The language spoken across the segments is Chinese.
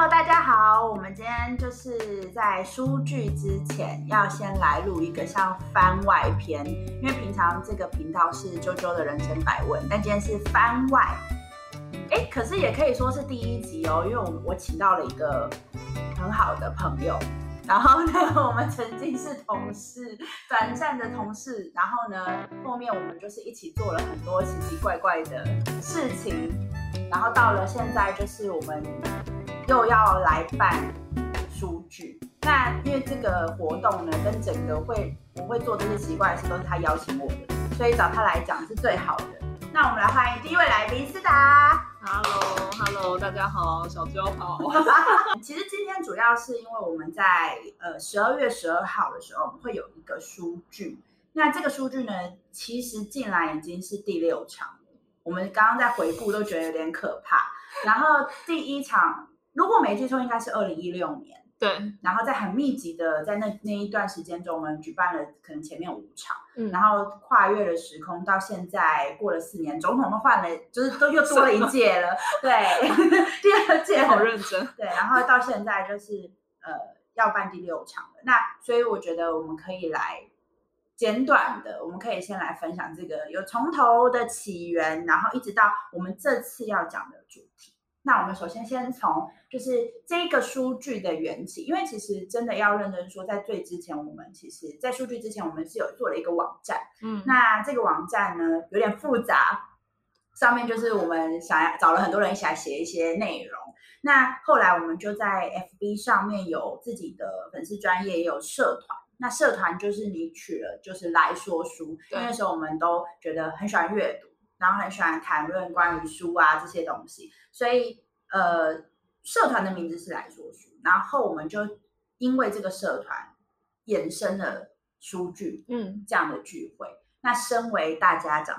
Hello，大家好，我们今天就是在书剧之前要先来录一个像番外篇，因为平常这个频道是啾啾的人生百问，但今天是番外。哎，可是也可以说是第一集哦，因为我我请到了一个很好的朋友，然后呢，我们曾经是同事，短暂的同事，然后呢，后面我们就是一起做了很多奇奇怪怪的事情，然后到了现在就是我们又要来办书剧。那因为这个活动呢，跟整个会我会做这些奇怪的事都是他邀请我的，所以找他来讲是最好的。那我们来欢迎第一位来宾思达。Hello，Hello，大家好，小焦好。其实今天主要是因为我们在呃十二月十二号的时候，我们会有一个书剧。那这个书剧呢，其实进来已经是第六场了。我们刚刚在回顾都觉得有点可怕。然后第一场，如果没记错，应该是二零一六年。对，然后在很密集的在那那一段时间中，我们举办了可能前面五场，嗯。然后跨越了时空，到现在过了四年，总统都换了，就是都又多了一届了，对，第二届好认真。对，然后到现在就是呃要办第六场了，那所以我觉得我们可以来简短的，我们可以先来分享这个有从头的起源，然后一直到我们这次要讲的主题。那我们首先先从就是这个数据的缘起，因为其实真的要认真说，在最之前，我们其实在数据之前，我们是有做了一个网站。嗯，那这个网站呢有点复杂，上面就是我们想要找了很多人一起来写一些内容。那后来我们就在 FB 上面有自己的粉丝专业，也有社团。那社团就是你取了就是来说书，因为那时候我们都觉得很喜欢阅读，然后很喜欢谈论关于书啊这些东西，所以呃，社团的名字是来说书，然后我们就因为这个社团衍生了书剧，嗯，这样的聚会。那身为大家长，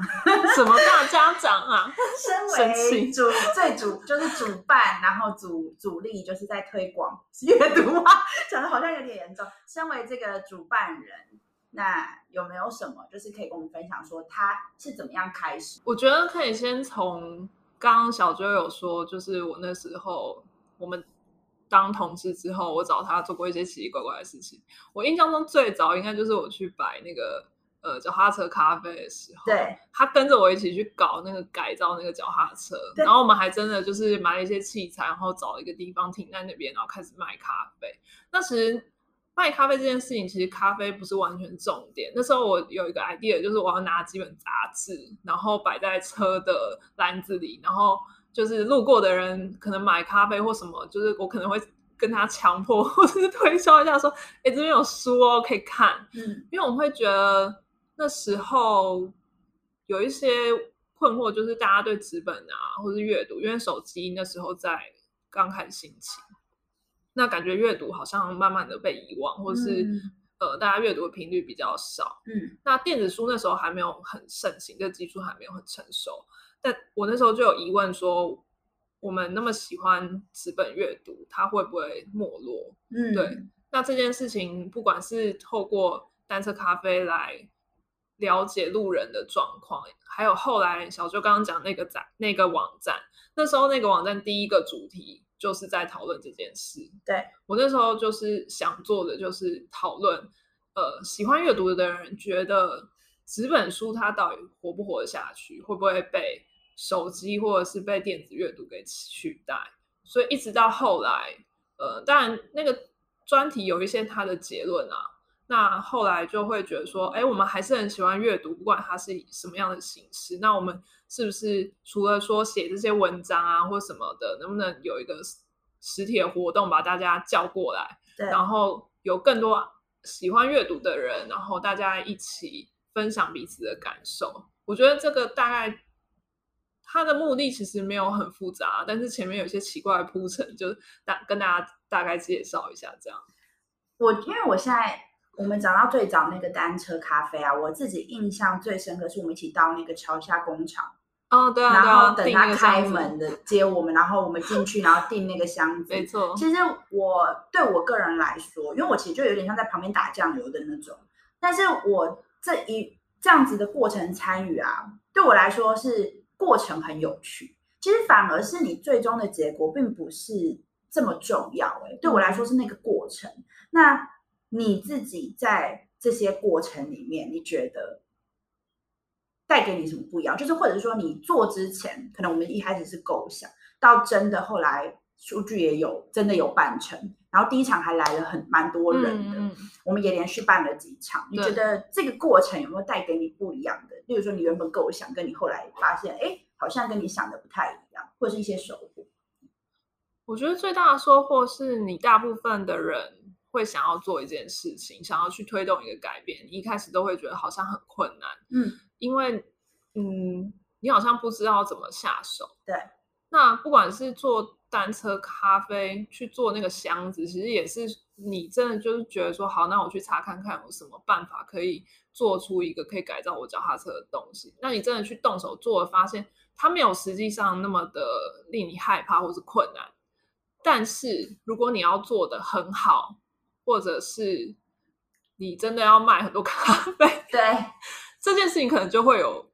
什么大家长啊？身为主最主就是主办，然后主主力就是在推广阅读啊，讲的好像有点严重。身为这个主办人，那有没有什么就是可以跟我们分享，说他是怎么样开始？我觉得可以先从刚刚小周有说，就是我那时候我们当同事之后，我找他做过一些奇奇怪怪的事情。我印象中最早应该就是我去摆那个呃脚踏车咖啡的时候，对，他跟着我一起去搞那个改造那个脚踏车，然后我们还真的就是买了一些器材，然后找了一个地方停在那边，然后开始卖咖啡。那时卖咖啡这件事情，其实咖啡不是完全重点。那时候我有一个 idea，就是我要拿几本杂志，然后摆在车的篮子里，然后就是路过的人可能买咖啡或什么，就是我可能会跟他强迫 或者是推销一下，说：“哎，这边有书哦，可以看。”嗯，因为我会觉得那时候有一些困惑，就是大家对纸本啊，或是阅读，因为手机那时候在刚开始兴起，那感觉阅读好像慢慢的被遗忘，或是、嗯呃大家阅读的频率比较少。嗯那电子书那时候还没有很盛行，这技术还没有很成熟。但我那时候就有疑问说，我们那么喜欢纸本阅读，它会不会没落？嗯，对，那这件事情，不管是透过单车咖啡来了解路人的状况，还有后来小周刚刚讲那个展那个网站，那时候那个网站第一个主题就是在讨论这件事。对我那时候就是想做的就是讨论，呃，喜欢阅读的人觉得纸本书它到底活不活得下去，会不会被手机或者是被电子阅读给取代？所以一直到后来，呃，当然那个专题有一些它的结论啊，那后来就会觉得说，哎，我们还是很喜欢阅读，不管它是以什么样的形式。那我们是不是除了说写这些文章啊或什么的，能不能有一个实实体的活动把大家叫过来，然后有更多喜欢阅读的人，然后大家一起分享彼此的感受。我觉得这个大概它的目的其实没有很复杂，但是前面有一些奇怪的铺陈，就是大跟大家大概介绍一下这样。我因为我现在我们讲到最早那个单车咖啡啊，我自己印象最深刻是我们一起到那个桥下工厂，哦，对啊，然后等他开门，的接我们，然后我们进去，然后订那个箱子。没错，其实我对我个人来说，因为我其实就有点像在旁边打酱油的那种，但是我这一这样子的过程参与啊，对我来说是过程很有趣。其实反而是你最终的结果，并不是这么重要。哎，对我来说是那个过程。那你自己在这些过程里面，你觉得带给你什么不一样？就是或者是说，你做之前，可能我们一开始是构想，到真的后来数据也有真的有办成，然后第一场还来了很蛮多人的，我们也连续办了几场。你觉得这个过程有没有带给你不一样的？例如说，你原本构想跟你后来发现，哎，好像跟你想的不太一样，或是一些收获？我觉得最大的收获是你大部分的人。会想要做一件事情，想要去推动一个改变，你一开始都会觉得好像很困难，嗯，因为嗯，你好像不知道怎么下手。对，那不管是做单车咖啡，去做那个箱子，其实也是你真的就是觉得说，好，那我去查看看有什么办法可以做出一个可以改造我脚踏车的东西。那你真的去动手做了，发现它没有实际上那么的令你害怕或是困难。但是如果你要做的很好，或者是你真的要卖很多咖啡，对这件事情可能就会有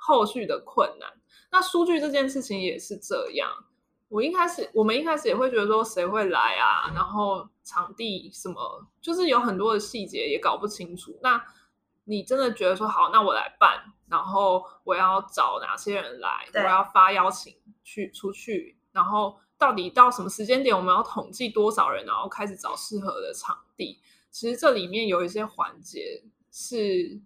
后续的困难。那数据这件事情也是这样。我一开始，我们一开始也会觉得说谁会来啊，然后场地什么，就是有很多的细节也搞不清楚。那你真的觉得说好，那我来办，然后我要找哪些人来，我要发邀请去出去，然后。到底到什么时间点，我们要统计多少人，然后开始找适合的场地？其实这里面有一些环节是，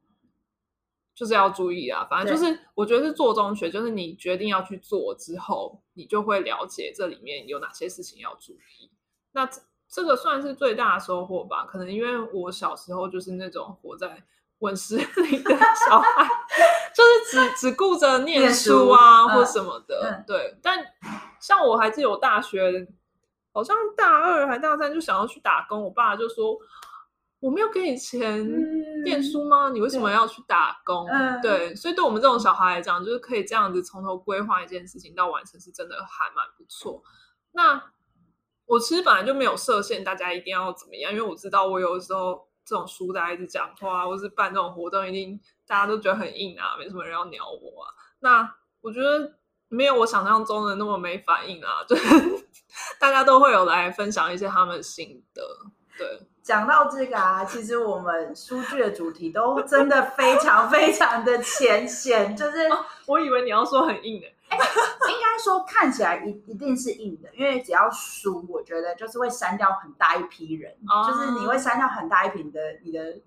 就是要注意啊。反正就是，我觉得是做中学，就是你决定要去做之后，你就会了解这里面有哪些事情要注意。那这个算是最大的收获吧？可能因为我小时候就是那种活在温室里的小孩，就是只 只顾着念书啊或什么的。对，但。像我还是有大学，好像大二还大三就想要去打工，我爸就说：“我没有给你钱念书吗？你为什么要去打工？”对，所以对我们这种小孩来讲，就是可以这样子从头规划一件事情到完成，是真的还蛮不错。那我其实本来就没有设限，大家一定要怎么样，因为我知道我有的时候这种书呆子讲话，或是办这种活动，一定大家都觉得很硬啊，没什么人要鸟我啊。那我觉得。没有我想象中的那么没反应啊！就是 大家都会有来分享一些他们心得。对，讲到这个啊，其实我们书剧的主题都真的非常非常的浅显。就是我以为你要说很硬的，哎，应该说看起来一一定是硬的，因为只要书，我觉得就是会删掉很大一批人，就是你会删掉很大一批的你的。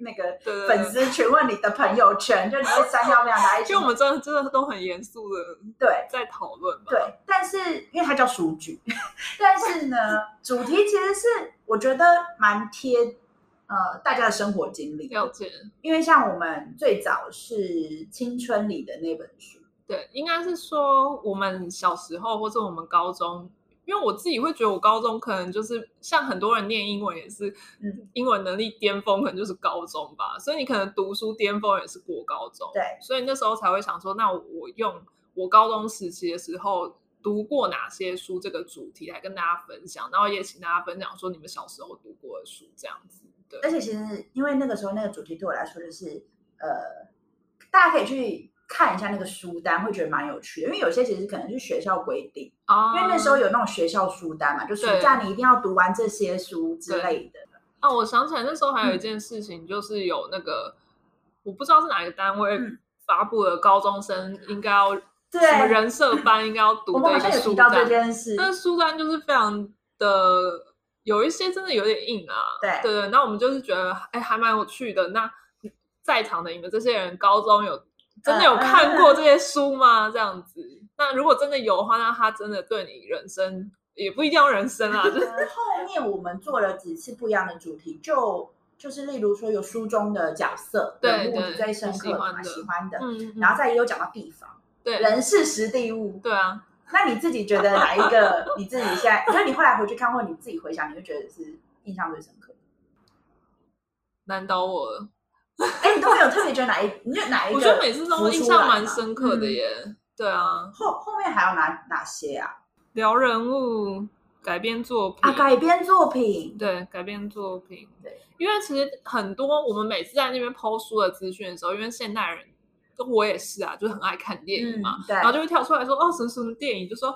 那个粉丝询问你的朋友圈，就你会删掉非常大一其实我们真的真的都很严肃的对在讨论。对，但是因为它叫数据，但是呢，主题其实是我觉得蛮贴呃大家的生活经历。了解。因为像我们最早是青春里的那本书，对，应该是说我们小时候或者我们高中。因为我自己会觉得，我高中可能就是像很多人念英文也是，英文能力巅峰可能就是高中吧。所以你可能读书巅峰也是过高中。对，所以那时候才会想说，那我用我高中时期的时候读过哪些书这个主题来跟大家分享，然后也请大家分享说你们小时候读过的书这样子。对，而且其实因为那个时候那个主题对我来说就是呃，大家可以去。看一下那个书单，会觉得蛮有趣的，因为有些其实可能是学校规定，因为那时候有那种学校书单嘛，就暑假你一定要读完这些书之类的。哦，我想起来那时候还有一件事情，就是有那个我不知道是哪个单位发布了高中生应该要什么人设班应该要读的一个书单。那书单就是非常的有一些真的有点硬啊，对对对。那我们就是觉得哎还蛮有趣的。那在场的你们这些人高中有。真的有看过这些书吗？这样子，那如果真的有的话，那他真的对你人生也不一定要人生啊。就是后面我们做了几次不一样的主题，就就是例如说有书中的角色人物最深刻的、喜欢的，嗯，然后再也有讲到地方，对，人事实地物，对啊。那你自己觉得哪一个你自己现在，就是你后来回去看或你自己回想，你会觉得是印象最深刻？难倒我了。哎，你都没有特别觉得哪一？你觉得哪一个？我觉得每次都印象蛮深刻的耶。对啊，后后面还有哪哪些啊？聊人物、改编作品啊，改编作品，对，改编作品。对，因为其实很多我们每次在那边抛书的资讯的时候，因为现代人，我也是啊，就是很爱看电影嘛，然后就会跳出来说哦，什么什么电影，就说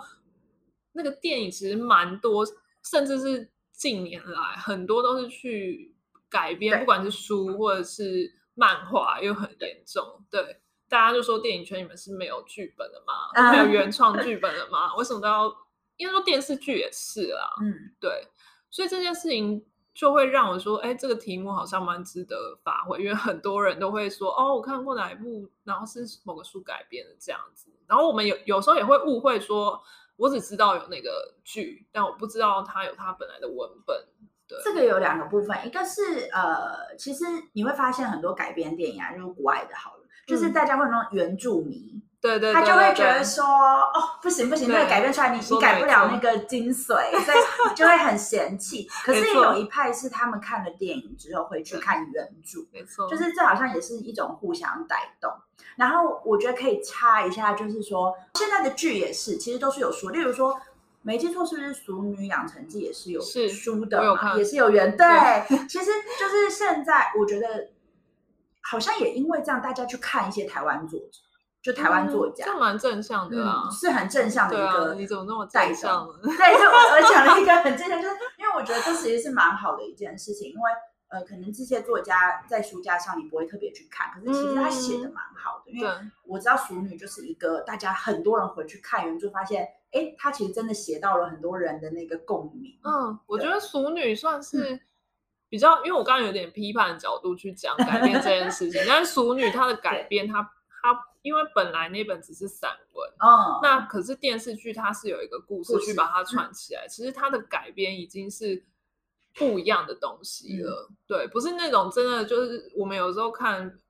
那个电影其实蛮多，甚至是近年来很多都是去改编，不管是书或者是漫画，又很严重。对，大家就说电影圈你们是没有剧本的吗？啊没有 原创剧本的吗？为什么都要？应该说电视剧也是啦，嗯，对，所以这件事情就会让我说，哎，这个题目好像蛮值得发挥，因为很多人都会说，哦，我看过哪一部，然后是某个书改编的这样子。然后我们有有时候也会误会说，我只知道有那个剧，但我不知道它有它本来的文本。对，这个有两个部分，一个是呃，其实你会发现很多改编电影啊，就是国外的好了，就是嗯大家会有那种原著迷，对对，他就会觉得说，哦，不行不行，对那个改编出来你你改不了那个精髓，所以就会很嫌弃。可是没错有一派是他们看了电影之后会去看原著，没错，就是这好像也是一种互相带动。然后我觉得可以插一下，就是说现在的剧也是，其实都是有说，例如说。没记错，是不是《熟女养成记》也是有是书的嘛？也是有原对对。其实就是现在，我觉得好像也因为这样，大家去看一些台湾作者，就台湾作家，嗯这蛮正向的啊嗯，。是很正向的一个你怎么那么带正向。呢？对，就我我讲了一个很正向，就是因为我觉得这其实是蛮好的一件事情，因为呃，可能这些作家在书架上你不会特别去看，可是其实他写的蛮好的，因为，我知道《熟女》就是一个大家很多人回去看原著，发现哎，他其实真的写到了很多人的那个共鸣。嗯，我觉得《熟女》算嗯是比较，因为我刚刚有点批判的角度去讲改变这件事情，但是《熟女》它的改编，它它因为本来那本只是散文，嗯，那可是电视剧它是有一个故事故事去把它串起来，其实它的改编已经是不一样的东西了。嗯对，不是那种真的就是我们有时候看。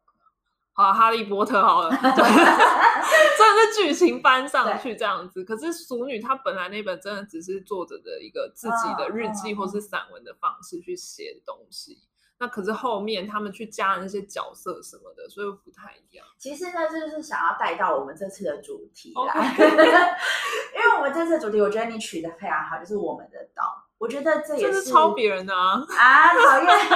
好，哈利波特好了，对，真的是剧情搬上去这样子。可是《熟女》她本来那本真的只是作者的一个自己的日记或是散文的方式去写的东西。那可是后面他们去加那些角色什么的，所以不太一样。其实呢，这就是想要带到我们这次的主题来。因为我们这次的主题，我觉得你取得非常好，就是我们的岛。我觉得这也这是抄别人的啊，啊，讨厌，没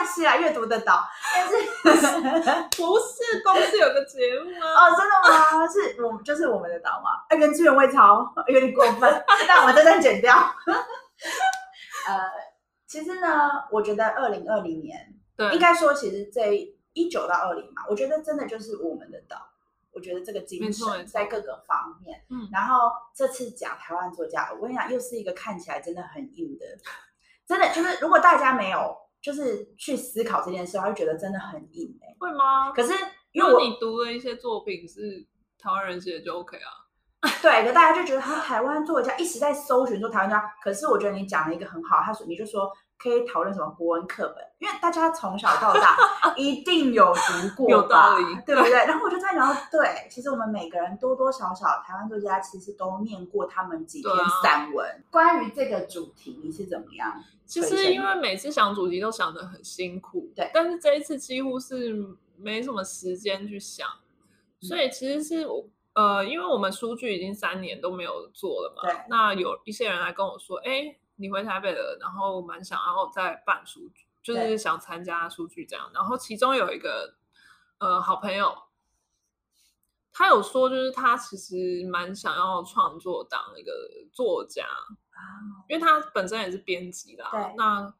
关系啦，阅读的岛。但是 不是公司有个节目吗。哦，真的吗？是我就是我们的岛嘛？哎，原汁原味抄，有点过分，那我们这段剪掉。呃，其实呢，我觉得二零二零年对，应该说，其实这一九到二零嘛，我觉得真的就是我们的岛。我觉得这个精神在各个方面，嗯然后这次讲台湾作家，我跟你讲，又是一个看起来真的很硬的，真的就是如果大家没有就是去思考这件事，他就觉得真的很硬哎、会吗？可是因因为你读的一些作品是台湾人写的就 OK 啊。对，可大家就觉得他台湾作家一直在搜寻说台湾作家，可是我觉得你讲了一个很好，他说你就说可以讨论什么国文课本，因为大家从小到大 一定有读过吧，有道理对不对？然后我就在想到，对，其实我们每个人多多少少台湾作家其实都念过他们几篇散文。关于这个主题，你是怎么样？其实因为每次想主题都想得很辛苦，对但是这一次几乎是没什么时间去想，嗯所以其实是我呃，因为我们书剧已经三年都没有做了嘛，对那有一些人来跟我说，哎，你回台北了，然后蛮想要再办书剧，就是想参加书剧这样，然后其中有一个呃好朋友。他有说，就是他其实蛮想要创作当一个作家，啊，因为他本身也是编辑啦，那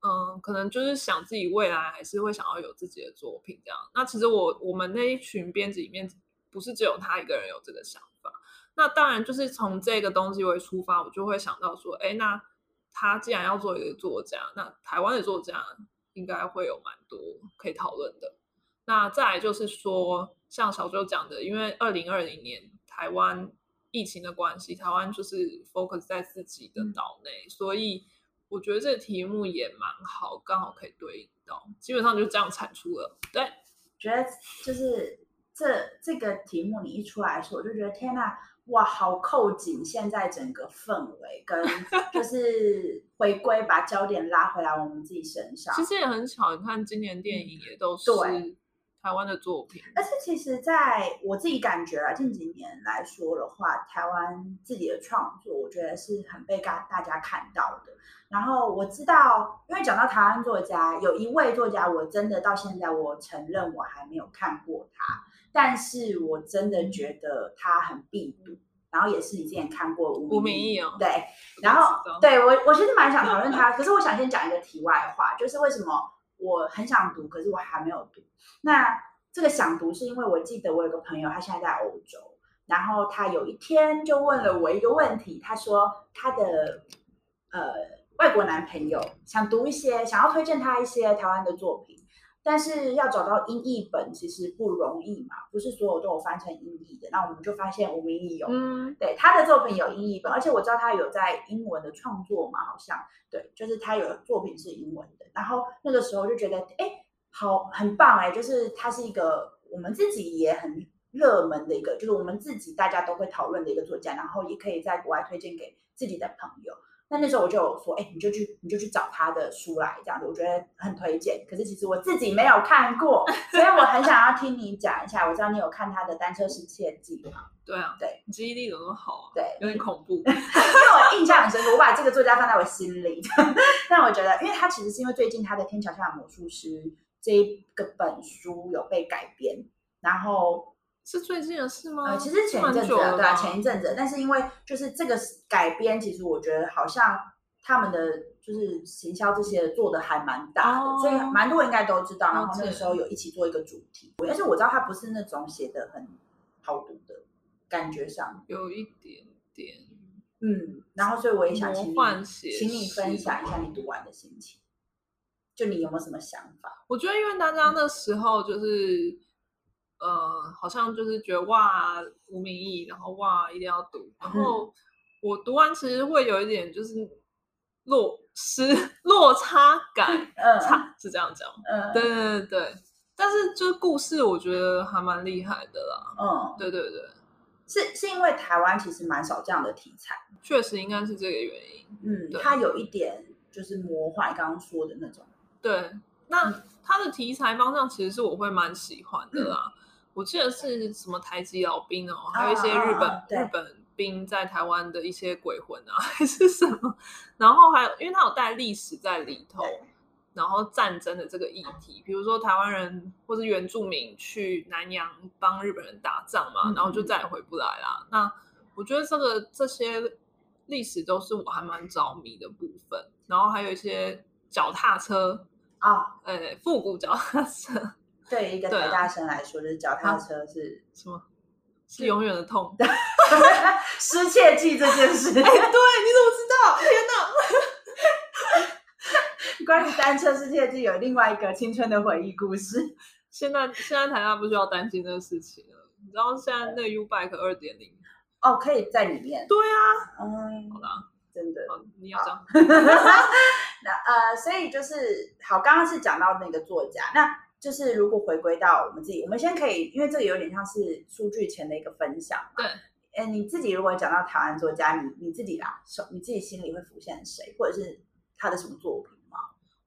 嗯，可能就是想自己未来还是会想要有自己的作品这样。那其实我我们那一群编辑里面，不是只有他一个人有这个想法。那当然就是从这个东西为出发，我就会想到说，哎，那他既然要做一个作家，那台湾的作家应该会有蛮多可以讨论的。那再来就是说，像小周讲的，因为二零二零年台湾疫情的关系，台湾就是 focus 在自己的嗯岛内，所以我觉得这个题目也蛮好，刚好可以对应到，基本上就这样产出了。对，觉得就是这这个题目你一出来的时候，我就觉得天呐，哇，好扣紧现在整个氛围，跟 就是回归，把焦点拉回来我们自己身上。其实也很巧，你看今年电影也都是对台湾的作品，但是其实，在我自己感觉啊，近几年来说的话，台湾自己的创作，我觉得是很被大大家看到的。然后我知道，因为讲到台湾作家，有一位作家，我真的到现在，我承认我还没有看过他，但是我真的觉得他很必读。然后也是你之前看过吴吴明义义哦对，然后对我我其实蛮想讨论他，可是我想先讲一个题外话，就是为什么我很想读，可是我还没有读。那这个想读是因为我记得我有个朋友，他现在在欧洲，然后他有一天就问了我一个问题，他说他的呃外国男朋友想读一些，想要推荐他一些台湾的作品。但是要找到音译本其实不容易嘛，不是所有都有翻成音译的。那我们就发现吴明义有，嗯，对他的作品有音译本，而且我知道他有在英文的创作嘛，好像对，就是他有作品是英文的。然后那个时候就觉得，哎，好，很棒哎，就是他是一个我们自己也很热门的一个，就是我们自己大家都会讨论的一个作家，然后也可以在国外推荐给自己的朋友。那那时候我就有说，哎，你就去，你就去找他的书来，这样子，我觉得很推荐。可是其实我自己没有看过，所以我很想要听你讲一下。我知道你有看他的《单车失窃记》吗？对啊，对，记忆力怎么那么好啊？对，有点恐怖。因为我印象很深刻，我把这个作家放在我心里。但我觉得，因为他其实是因为最近他的《天桥下的魔术师》这一个本书有被改编，然后是最近的事吗？呃，其实前一阵子对啊，前一阵子，但是因为就是这个改编，其实我觉得好像他们的就是行销这些做的还蛮大的，哦所以蛮多人应该都知道。然后那个时候有一起做一个主题，但是我知道他不是那种写的很好读的感觉上，有一点点嗯，然后所以我也想请你，请你分享一下你读完的心情，就你有没有什么想法？我觉得，因为大家那时候就是，呃，好像就是觉得哇，无名义，然后哇，一定要读。然后我读完，其实会有一点就是落失 落差感，嗯差是这样讲。嗯对对对对，但是就是故事，我觉得还蛮厉害的啦。嗯，对对对，是是因为台湾其实蛮少这样的题材，确实应该是这个原因。嗯，对它有一点就是魔幻，刚刚说的那种，对，那它的题材方向其实是我会蛮喜欢的啦。我记得是什么台籍老兵哦，还有一些日本、啊啊啊日本兵在台湾的一些鬼魂啊，还是什么。然后还有，因为他有带历史在里头，然后战争的这个议题，比如说台湾人或是原住民去南洋帮日本人打仗嘛，嗯然后就再也回不来啦。那我觉得这个这些历史都是我还蛮着迷的部分。然后还有一些脚踏车，啊，呃，复古脚踏车对于一个台大生来说，就是脚踏车是 什么是永远的痛。失窃记这件事。哎，对，你怎么知道？天哪！关于单车失窃记有另外一个青春的回忆故事。现在现在台大不需要担心这个事情了。你知道现在那个 U Bike 二点零？哦，可以在里面。对啊，嗯，好啦，真的。好，你要讲。那呃，所以就是好，刚刚是讲到那个作家，那就是如果回归到我们自己，我们先可以，因为这个有点像是数据前的一个分享嘛。对。哎，你自己如果讲到台湾作家，你你自己啦，手你自己心里会浮现谁，或者是他的什么作品吗？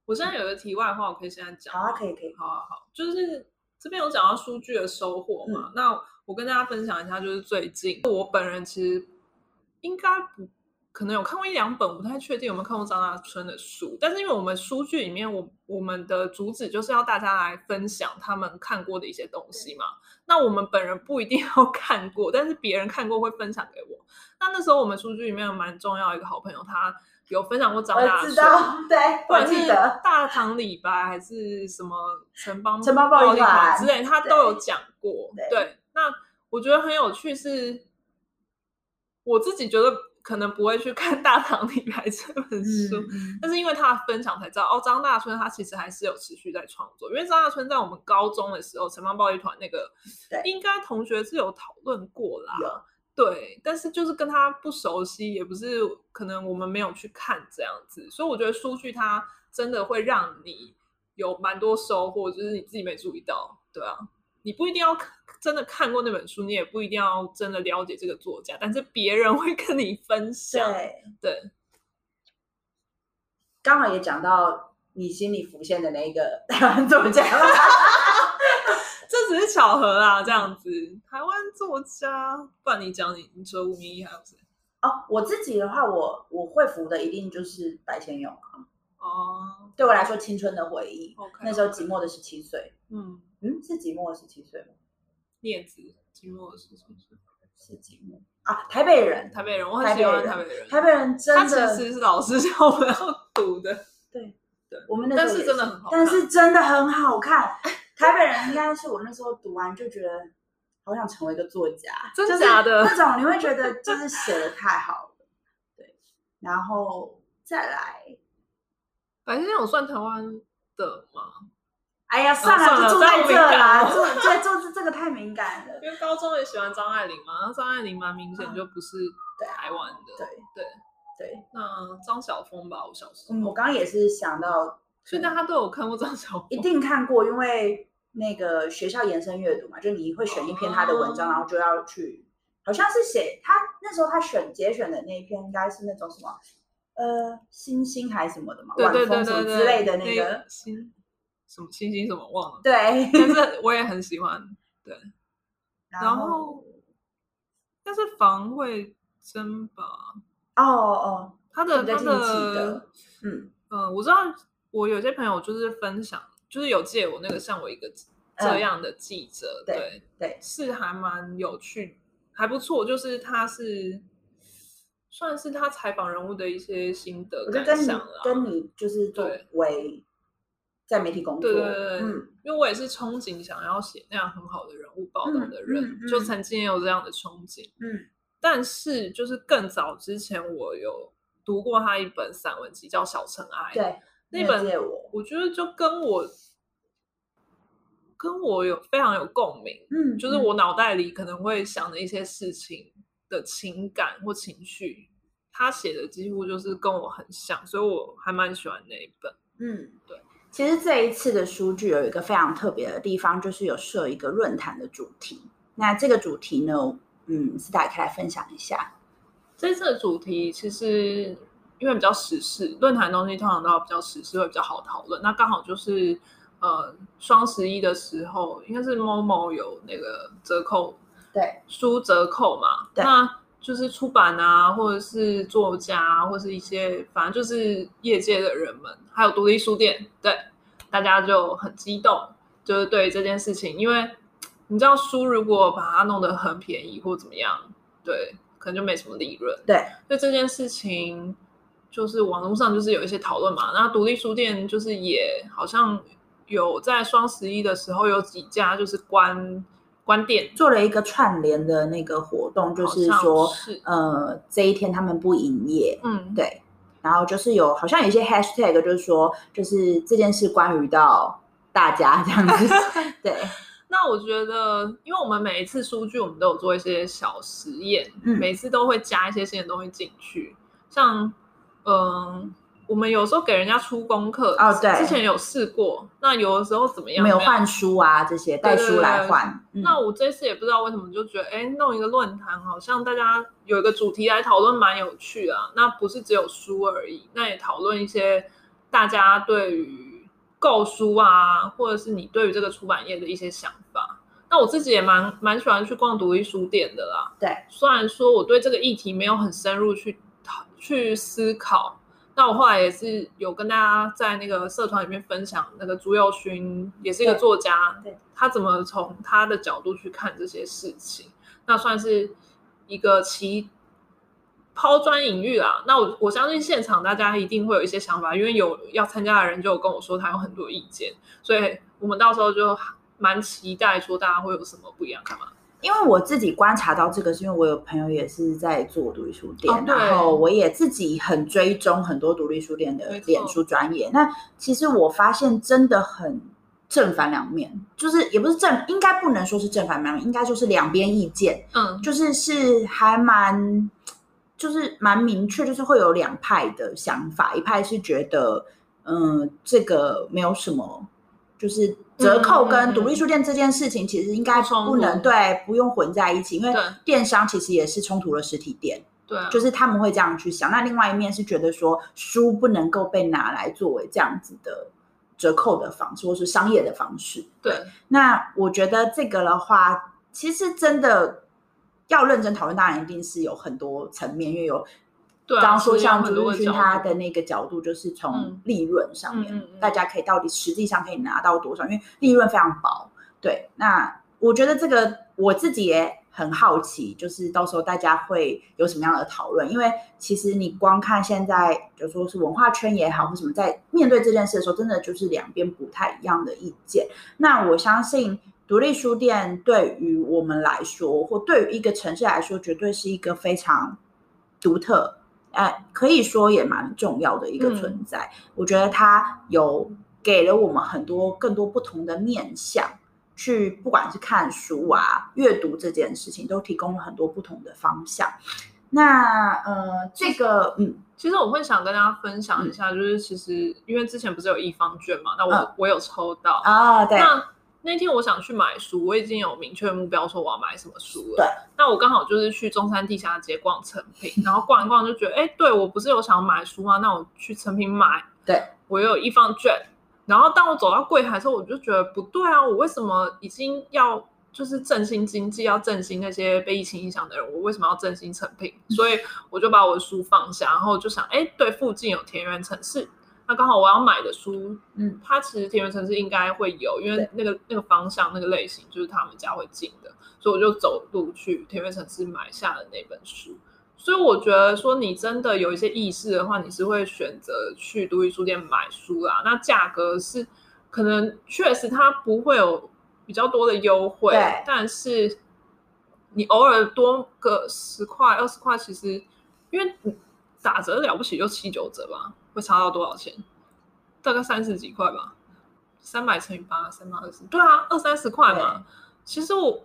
我现在有个题外话，我可以现在讲好啊，可以可以。好好好，就是这边有讲到数据的收获嘛，那我跟大家分享一下，就是最近我本人其实应该不可能有看过一两本，我不太确定有没有看过张大春的书，但是因为我们书剧里面，我我们的主旨就是要大家来分享他们看过的一些东西嘛，那我们本人不一定要 看过，但是别人看过会分享给我。那那时候我们书剧里面有蛮重要一个好朋友，他有分享过张大我春，知道，对，我不管是。大唐李白还是什么城邦城邦暴力团之类，他都有讲过。对对，那我觉得很有趣是，我自己觉得可能不会去看《大唐李白》这本书，嗯但是因为他的分享才知道，哦，张大春他其实还是有持续在创作。因为张大春在我们高中的时候，城邦暴力团那个，应该同学是有讨论过啦。有对，但是就是跟他不熟悉，也不是可能我们没有去看这样子，所以我觉得书剧它真的会让你有蛮多收获，就是你自己没注意到，对啊，你不一定要看真的看过那本书，你也不一定要真的了解这个作家，但是别人会跟你分享，对，对刚好也讲到你心里浮现的那一个台湾作家。这只是巧合啦，这样子。台湾作家，不然你讲你，你除了吴明义还有谁？哦，我自己的话，我我会服的一定就是白先勇啊。哦对我来说，青春的回忆。那时候寂寞的十七岁，嗯，嗯，是寂寞的十七岁吗？镊子，寂寞的十七岁？是寂寞啊，台北人，台北人，我很喜欢台北人。台北人真他的，其实是老师 叫我们要读的，对对我们那时候但是真的很好看但是真的很好看。台北人应该是我那时候读完就觉得好想成为一个作家，真的假的那种你会觉得就是写的太好了，对，然后再来，白先勇有算台湾的吗？哎呀，算了，就住在这啦，了。住对，住这个太敏感了，因为高中也喜欢张爱玲嘛，然后张爱玲蛮明显就不是台湾的。对对，对，那张晓峰吧，我小时候，嗯，我刚刚也是想到，所以大家都有看过张晓峰，一定看过，因为那个学校延伸阅读嘛，就你会选一篇他的文章，哦。然后就要去，好像是写他那时候他选节选的那一篇，应该是那种什么呃星星还是什么的嘛，对对对晚风什么对对之类的那那个，星什么星星什么忘了，对，但是我也很喜欢。对 然后但是防卫珍吧，哦哦，他的他的的，嗯嗯，我知道我有些朋友就是分享，就是有借我那个像我一个这嗯样的记者，对对，对，是还蛮有趣，还不错。就是他是算是他采访人物的一些心得感想啦。跟你就是作对为在媒体工作，对对对对嗯因为我也是憧憬想要写那样很好的人物报道的人，嗯嗯嗯就曾经也有这样的憧憬。嗯但是就是更早之前，我有读过他一本散文集，叫《小尘埃》。对，那本借我，我觉得就跟我跟我有非常有共鸣，嗯，嗯就是我脑袋里可能会想的一些事情的情感或情绪，他写的几乎就是跟我很像，所以我还蛮喜欢那一本。嗯，对。其实这一次的书剧有一个非常特别的地方，就是有设一个论坛的主题。那这个主题呢，嗯，斯达可以来分享一下。这次的主题其实因为比较时事，论坛的东西通常都要比较时事，会比较好讨论。那刚好就是呃双十一的时候，应该是某某有那个折扣对，书折扣嘛，对那就是出版啊，或者是作家啊，或是一些反正就是业界的人们，还有独立书店，对，大家就很激动，就是对这件事情，因为你知道书如果把它弄得很便宜或怎么样，对，可能就没什么利润。对，对这件事情，就是网络上就是有一些讨论嘛。那独立书店就是也好像有在双十一的时候有几家就是关关店，做了一个串联的那个活动，就是说，是。呃，这一天他们不营业，嗯，对，然后就是有好像有一些 hashtag，就是说，就是这件事关于到大家这样子，对，那我觉得，因为我们每一次数据，我们都有做一些小实验，嗯。每次都会加一些新的东西进去，像嗯。我们有时候给人家出功课哦对之前有试过。那有的时候怎么样？没有换书啊这些，带书来换，嗯那我这次也不知道为什么就觉得，哎，弄一个论坛，好像大家有一个主题来讨论，蛮有趣的啊、那不是只有书而已，那也讨论一些大家对于购书啊，或者是你对于这个出版业的一些想法。那我自己也蛮蛮喜欢去逛独立书店的啦。对，虽然说我对这个议题没有很深入去讨去思考。那我后来也是有跟大家在那个社团里面分享，那个朱佑勋也是一个作家，对他怎么从他的角度去看这些事情，那算是一个其抛砖引玉啦。那我我相信现场大家一定会有一些想法，因为有要参加的人就有跟我说他有很多意见，所以我们到时候就蛮期待说大家会有什么不一样看法。因为我自己观察到这个，是因为我有朋友也是在做独立书店，哦然后我也自己很追踪很多独立书店的脸书专业。那其实我发现真的很正反两面，就是也不是正，应该不能说是正反两面，应该就是两边意见，嗯，就是是还蛮，就是蛮明确，就是会有两派的想法，一派是觉得，嗯，这个没有什么，就是折扣跟独立书店这件事情，其实应该不能对，不用混在一起，因为对。电商其实也是冲突了实体店，对啊，就是他们会这样去想。那另外一面是觉得说，书不能够被拿来作为这样子的折扣的方式，或是商业的方式。对，那我觉得这个的话，其实真的要认真讨论，当然一定是有很多层面，因为有刚刚说像朱日勋他的那个角度，就是从嗯利润上面，大家可以到底实际上可以拿到多少，因为利润非常薄。对，那我觉得这个我自己也很好奇，就是到时候大家会有什么样的讨论？因为其实你光看现在，就说是文化圈也好，或什么，在面对这件事的时候，真的就是两边不太一样的意见。那我相信，独立书店对于我们来说，或对于一个城市来说，绝对是一个非常独特，哎，可以说也蛮重要的一个存在。我觉得它有给了我们很多更多不同的面向。去不管是看书啊、阅读这件事情，都提供了很多不同的方向。那呃，这个嗯，其实我会想跟大家分享一下，就是其实因为之前不是有一方券嘛，那我我有抽到啊，对。那那天我想去买书，我已经有明确目标说我要买什么书了。对。那我刚好就是去中山地下街逛成品，然后逛一逛就觉得，哎，对我不是有想买书吗？那我去成品买。对。我有一方券。然后当我走到柜台的时候，我就觉得不对啊！我为什么已经要就是振兴经济，要振兴那些被疫情影响的人，我为什么要振兴成品？所以我就把我的书放下，然后就想，哎，对，附近有田园城市，那刚好我要买的书，嗯，它其实田园城市应该会有，因为那个那个方向那个类型就是他们家会进的，所以我就走路去田园城市买下了那本书。所以我觉得说，你真的有一些意识的话，你是会选择去独立书店买书啦。那价格是可能确实它不会有比较多的优惠，但是你偶尔多个十块、二十块，其实因为打折了不起就七九折吧，会差到多少钱？大概三十几块吧，三百乘以八，三百二十，对啊，二三十块嘛。其实我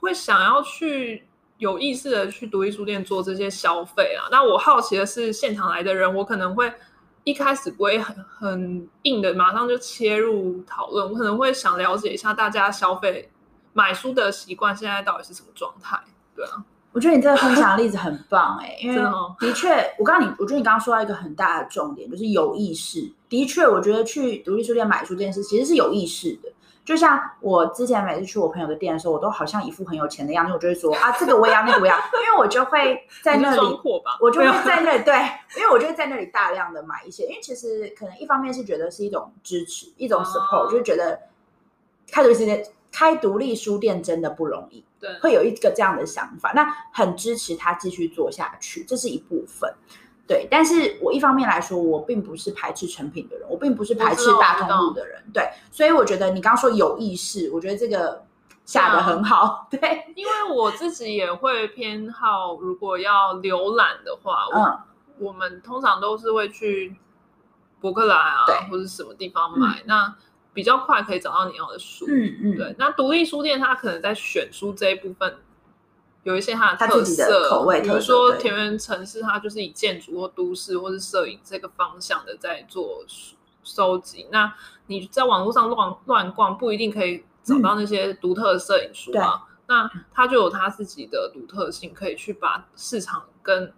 会想要去。有意识的去独立书店做这些消费啊，那我好奇的是，现场来的人，我可能会一开始不会很很硬的马上就切入讨论，我可能会想了解一下大家消费买书的习惯现在到底是什么状态，对啊。我觉得你这个分享的例子很棒哎，因为的确，我刚刚你，我觉得你刚刚说到一个很大的重点，就是有意识。的确，我觉得去独立书店买书这件事其实是有意识的。就像我之前每次去我朋友的店的时候，我都好像一副很有钱的样子，我就会说啊，这个我也要，那个我要，因为我就会在那里，我就会在那里，对，因为我就会在那里大量的买一些，因为其实可能一方面是觉得是一种支持，一种 support，就觉得开独立书店，开独立书店真的不容易，对，会有一个这样的想法，那很支持他继续做下去，这是一部分。对，但是我一方面来说，我并不是排斥成品的人，我并不是排斥大通路的人，对，所以我觉得你刚刚说有意识，我觉得这个下的很好，对，因为我自己也会偏好，如果要浏览的话，嗯，我们通常都是会去博客来啊，或者什么地方买，那比较快可以找到你要的书，嗯嗯，对，那独立书店它可能在选书这一部分。有一些它的特色口味，比如说田园城市，它就是以建筑或都市或是摄影这个方向的在做收集。那你在网络上乱乱逛，不一定可以找到那些独特的摄影书啊。那它就有它自己的独特性，可以去把市场跟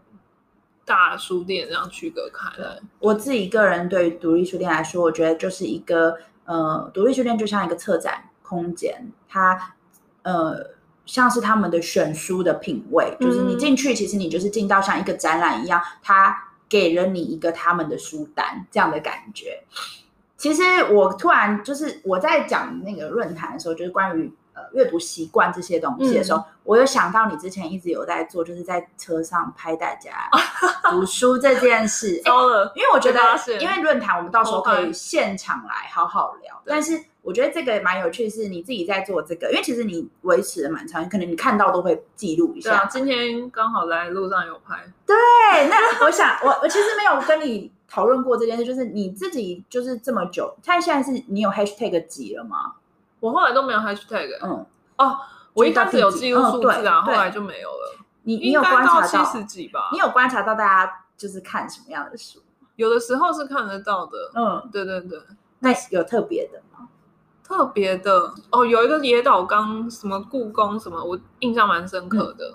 大书店这样区隔开来。我自己个人对独立书店来说，我觉得就是一个呃，独立书店就像一个策展空间，它呃。像是他们的选书的品味，就是你进去，其实你就是进到像一个展览一样，他给了你一个他们的书单这样的感觉。其实我突然就是我在讲那个论坛的时候，就是关于呃阅读习惯这些东西的时候，我有想到你之前一直有在做，就是在车上拍大家 读书这件事。糟了，因为我觉得，因为论坛我们到时候可以现场来好好聊，但是。我觉得这个蛮有趣，是你自己在做这个，因为其实你维持的蛮长，可能你看到都会记录一下。对啊，今天刚好来路上有拍。对，那我想，我我其实没有跟你讨论过这件事，就是你自己就是这么久，他现在是你有 hashtag 几了吗？我后来都没有 hashtag。嗯，哦，我一开始有记录数字啊，后来就没有了。你你有观察到七十几吧？你有观察到大家就是看什么样的书？有的时候是看得到的。嗯，对对对。那有特别的吗？特别的哦，有一个野岛刚什么故宫什么，我印象蛮深刻的。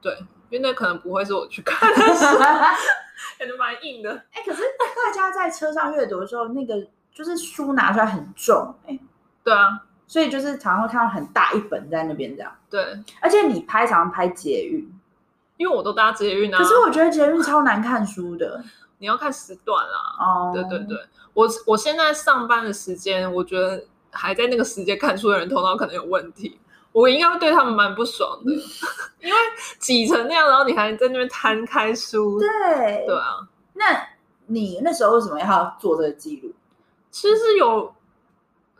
对，因为那可能不会是我去看的书，感觉蛮硬的。哎，可是大家在车上阅读的时候，那个就是书拿出来很重，哎，对啊，所以就是常常会看到很大一本在那边这样。对，而且你拍常常拍捷运，因为我都搭捷运啊。可是我觉得捷运超难看书的，你要看时段啊。哦，对对对，我我现在上班的时间，我觉得。还在那个时间看书的人头脑可能有问题。我应该会对他们蛮不爽的，因为挤成那样，然后你还在那边摊开书，对对啊。那你那时候为什么要做这个记录？其实是有，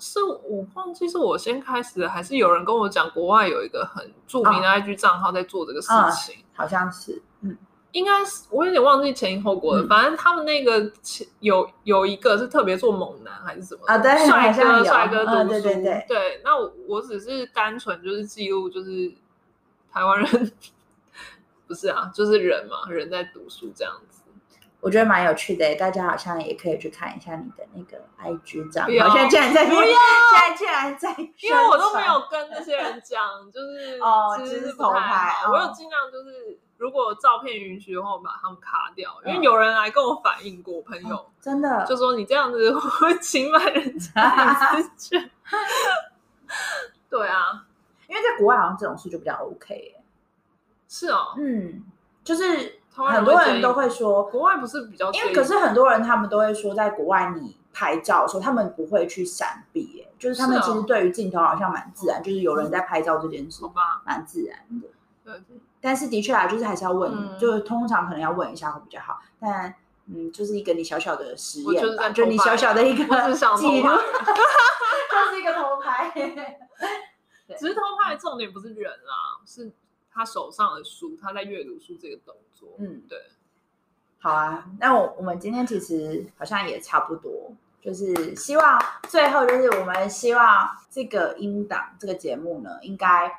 是我忘记是我先开始，还是有人跟我讲，国外有一个很著名的 IG 账号在做这个事情，好像是，嗯，应该是我有点忘记前因后果了。反正他们那个有有一个是特别做猛男还是什么啊？对，帅哥帅哥读书，对对对对。那我我只是单纯就是记录，就是台湾人 不是啊，就是人嘛，人在读书这样子。我觉得蛮有趣的，大家好像也可以去看一下你的那个 IG 账号。现在竟然在，不要，现在竟然在，因为我都没有跟那些人讲，就是 哦，其实是不太好。我有尽量就是，如果照片允许的话，我把他们卡掉。因为有人来跟我反映过，朋友真的就说你这样子会侵犯人家隐私权。对啊，因为在国外好像这种事就比较 OK。是哦，嗯，就是。很多人都会说，国外不是比较，因为可是很多人他们都会说，在国外你拍照的时候，他们不会去闪避，哎，就是他们其实对于镜头好像蛮自然，就是有人在拍照这件事，蛮自然的。对，但是的确啊，就是还是要问，就是通常可能要问一下会比较好。但嗯，就是一个你小小的实验吧，就你小小的一个记录，就是一个偷拍。只是偷拍的重点不是人啊，是他手上的书，他在阅读书这个动作。嗯，对，好啊，那我我们今天其实好像也差不多，就是希望最后就是我们希望这个音档这个节目呢，应该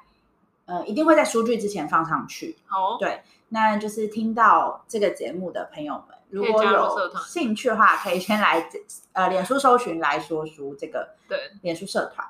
呃一定会在书剧之前放上去。好，对，那就是听到这个节目的朋友们，如果有兴趣的话，可以先来呃脸书搜寻来说书这个对。脸书社团，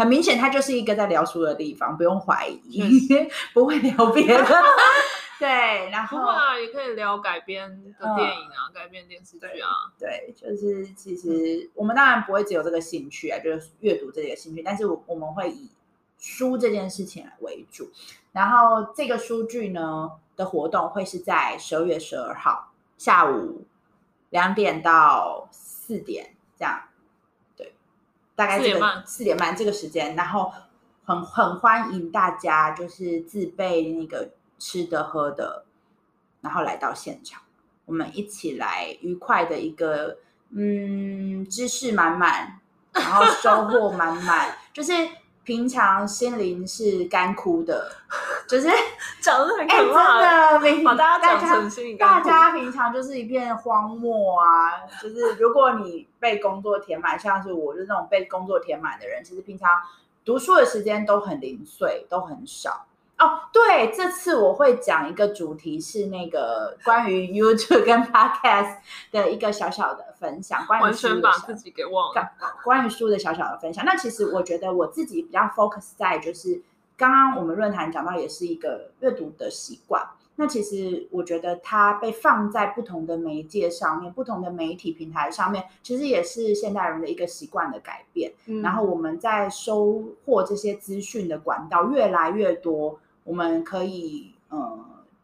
很明显他就是一个在聊书的地方，不用怀疑，不会聊别的。对，然后啊，也可以聊改编的电影啊，改编电视剧啊。对，就是其实我们当然不会只有这个兴趣啊，就是阅读这个兴趣，但是我我们会以书这件事情来为主。然后这个书剧呢的活动会是在十二月十二号下午两点到四点这样。对，大概这个四点半这个时间，然后很很欢迎大家就是自备那个。吃的喝的，然后来到现场，我们一起来愉快的一个，嗯，知识满满，然后收获满满，就是平常心灵是干枯的，就是讲的很可怕，真的，把大家讲成心大家平常就是一片荒漠啊，就是如果你被工作填满，像是我，就那种被工作填满的人，其实平常读书的时间都很零碎，都很少。哦，对，这次我会讲一个主题是那个关于 YouTube 跟 Podcast 的一个小小的分享，关于书把自己给忘了，关于书的小小的分享。那其实我觉得我自己比较 focus 在就是刚刚我们论坛讲到，也是一个阅读的习惯。那其实我觉得它被放在不同的媒介上面，不同的媒体平台上面，其实也是现代人的一个习惯的改变。然后我们在收获这些资讯的管道越来越多。我们可以呃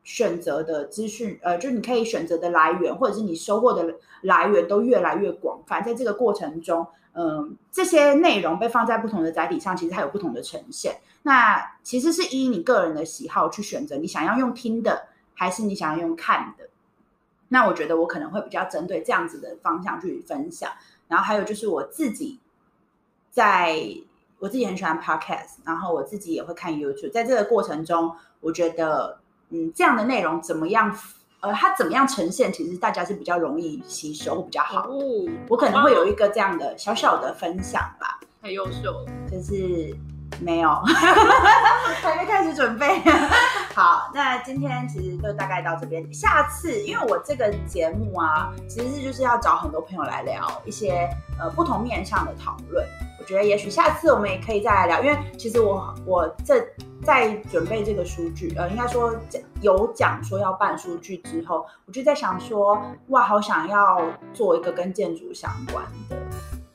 选择的资讯，呃，就是你可以选择的来源，或者是你收获的来源都越来越广泛。在这个过程中，嗯，这些内容被放在不同的载体上，其实它有不同的呈现。那其实是依你个人的喜好去选择，你想要用听的，还是你想要用看的。那我觉得我可能会比较针对这样子的方向去分享。然后还有就是我自己在。我自己很喜欢 podcast，然后我自己也会看 YouTube。在这个过程中，我觉得，嗯，这样的内容怎么样？呃，它怎么样呈现？其实大家是比较容易吸收，比较好。哦我可能会有一个这样的小小的分享吧。太优秀了，就是没有，还没开始准备。好，那今天其实就大概到这边。下次，因为我这个节目啊，其实是就是要找很多朋友来聊一些呃不同面向的讨论。觉得也许下次我们也可以再来聊，因为其实我我这在准备这个数据，呃，应该说有讲说要办数据之后，我就在想说，哇，好想要做一个跟建筑相关的，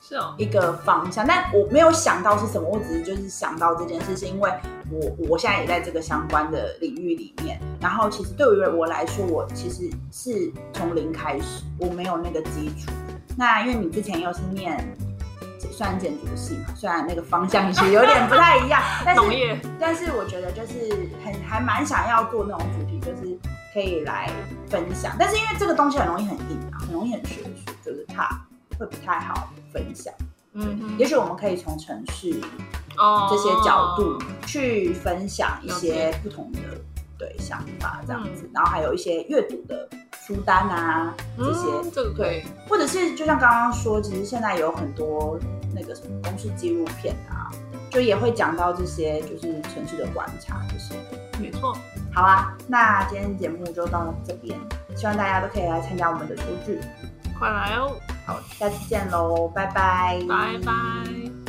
是哦，一个方向，但我没有想到是什么，我只是就是想到这件事，是因为我我现在也在这个相关的领域里面，然后其实对于我来说，我其实是从零开始，我没有那个基础，那因为你之前又是念。算建筑系嘛，虽然那个方向是有点不太一样，但是但是我觉得就是很还蛮想要做那种主题，就是可以来分享。但是因为这个东西很容易很硬啊，很容易很学术，就是怕会不太好分享。嗯，也许我们可以从城市哦这些角度去分享一些不同的对想法，这样子，然后还有一些阅读的书单啊这些，嗯这个可以，或者是就像刚刚说，其实现在有很多那个什么公式纪录片啊，就也会讲到这些就是城市的观察这些。没错，好啊，那今天节目就到这边，希望大家都可以来参加我们的书剧。快来哦，好，下次见喽，拜拜，拜拜。